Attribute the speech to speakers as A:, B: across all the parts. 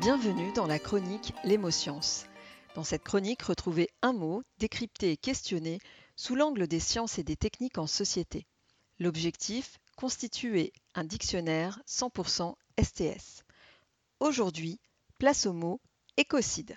A: Bienvenue dans la chronique L'émoscience. Dans cette chronique, retrouvez un mot décrypté et questionné sous l'angle des sciences et des techniques en société. L'objectif constituer un dictionnaire 100% STS. Aujourd'hui, place au mot écocide.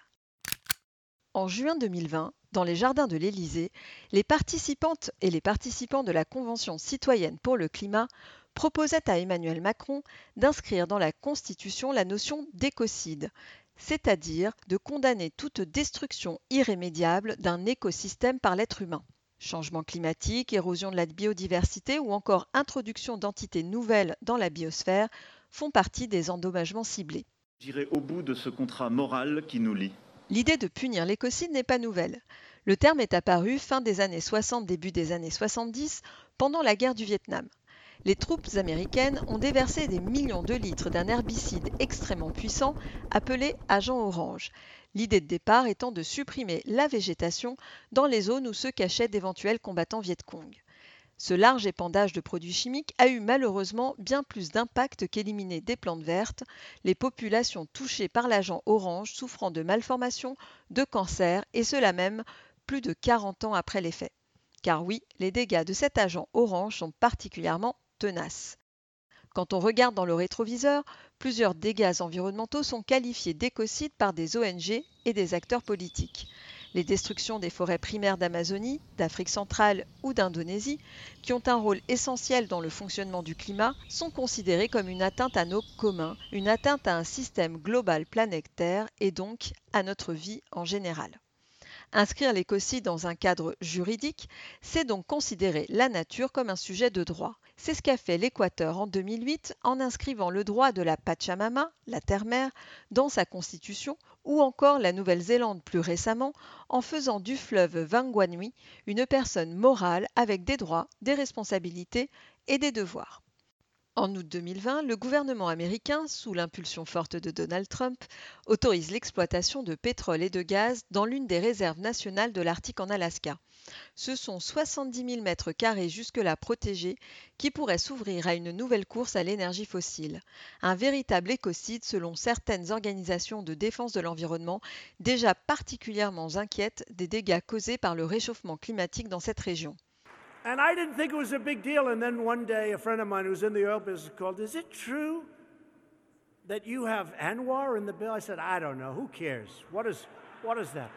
A: En juin 2020, dans les jardins de l'Élysée, les participantes et les participants de la Convention citoyenne pour le climat proposait à Emmanuel Macron d'inscrire dans la Constitution la notion d'écocide, c'est-à-dire de condamner toute destruction irrémédiable d'un écosystème par l'être humain. Changement climatique, érosion de la biodiversité ou encore introduction d'entités nouvelles dans la biosphère font partie des endommagements ciblés.
B: J'irai au bout de ce contrat moral qui nous lie.
A: L'idée de punir l'écocide n'est pas nouvelle. Le terme est apparu fin des années 60, début des années 70, pendant la guerre du Vietnam les troupes américaines ont déversé des millions de litres d'un herbicide extrêmement puissant appelé agent orange. L'idée de départ étant de supprimer la végétation dans les zones où se cachaient d'éventuels combattants Viet-Cong. Ce large épandage de produits chimiques a eu malheureusement bien plus d'impact qu'éliminer des plantes vertes, les populations touchées par l'agent orange souffrant de malformations, de cancer, et cela même plus de 40 ans après les faits. Car oui, les dégâts de cet agent orange sont particulièrement quand on regarde dans le rétroviseur, plusieurs dégâts environnementaux sont qualifiés d'écocides par des ONG et des acteurs politiques. Les destructions des forêts primaires d'Amazonie, d'Afrique centrale ou d'Indonésie, qui ont un rôle essentiel dans le fonctionnement du climat, sont considérées comme une atteinte à nos communs, une atteinte à un système global planétaire et donc à notre vie en général. Inscrire l'écocide dans un cadre juridique, c'est donc considérer la nature comme un sujet de droit. C'est ce qu'a fait l'Équateur en 2008 en inscrivant le droit de la Pachamama, la terre-mère, dans sa constitution, ou encore la Nouvelle-Zélande plus récemment en faisant du fleuve Vanguanui une personne morale avec des droits, des responsabilités et des devoirs. En août 2020, le gouvernement américain, sous l'impulsion forte de Donald Trump, autorise l'exploitation de pétrole et de gaz dans l'une des réserves nationales de l'Arctique en Alaska. Ce sont 70 000 mètres carrés jusque-là protégés qui pourraient s'ouvrir à une nouvelle course à l'énergie fossile. Un véritable écocide selon certaines organisations de défense de l'environnement déjà particulièrement inquiètes des dégâts causés par le réchauffement climatique dans cette région. And I didn't think it was a big deal. And then one day, a friend of mine who's in the oil business called, Is it true that you have Anwar in the bill? I said, I don't know. Who cares? What is, what is that?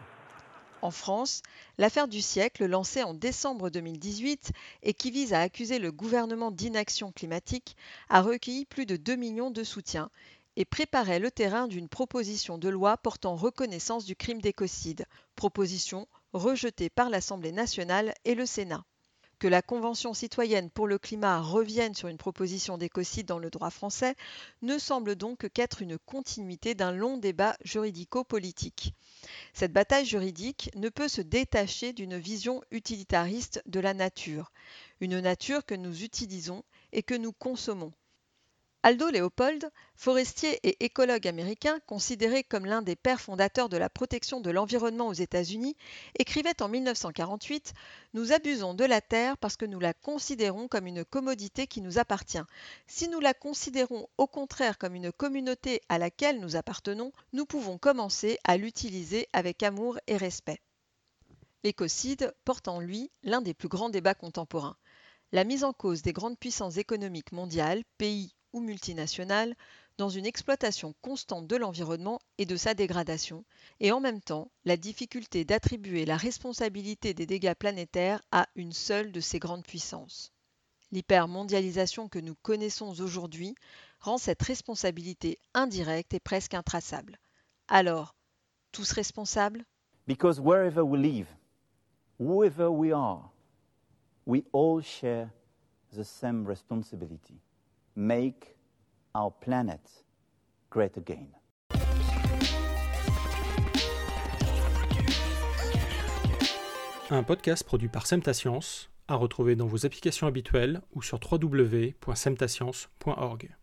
A: En France, l'affaire du siècle, lancée en décembre 2018 et qui vise à accuser le gouvernement d'inaction climatique, a recueilli plus de 2 millions de soutiens et préparait le terrain d'une proposition de loi portant reconnaissance du crime d'écocide, proposition rejetée par l'Assemblée nationale et le Sénat que la Convention citoyenne pour le climat revienne sur une proposition d'écocide dans le droit français ne semble donc qu'être une continuité d'un long débat juridico-politique. Cette bataille juridique ne peut se détacher d'une vision utilitariste de la nature, une nature que nous utilisons et que nous consommons. Aldo Leopold, forestier et écologue américain, considéré comme l'un des pères fondateurs de la protection de l'environnement aux États-Unis, écrivait en 1948 Nous abusons de la Terre parce que nous la considérons comme une commodité qui nous appartient. Si nous la considérons au contraire comme une communauté à laquelle nous appartenons, nous pouvons commencer à l'utiliser avec amour et respect. L'écocide porte en lui l'un des plus grands débats contemporains. La mise en cause des grandes puissances économiques mondiales, pays ou multinationales dans une exploitation constante de l'environnement et de sa dégradation, et en même temps la difficulté d'attribuer la responsabilité des dégâts planétaires à une seule de ces grandes puissances. L'hypermondialisation que nous connaissons aujourd'hui rend cette responsabilité indirecte et presque intraçable. Alors, tous responsables?
C: Because wherever we live, whoever we are, we all share the same responsibility make our planet great again.
D: Un podcast produit par Semtascience, à retrouver dans vos applications habituelles ou sur www.semtascience.org.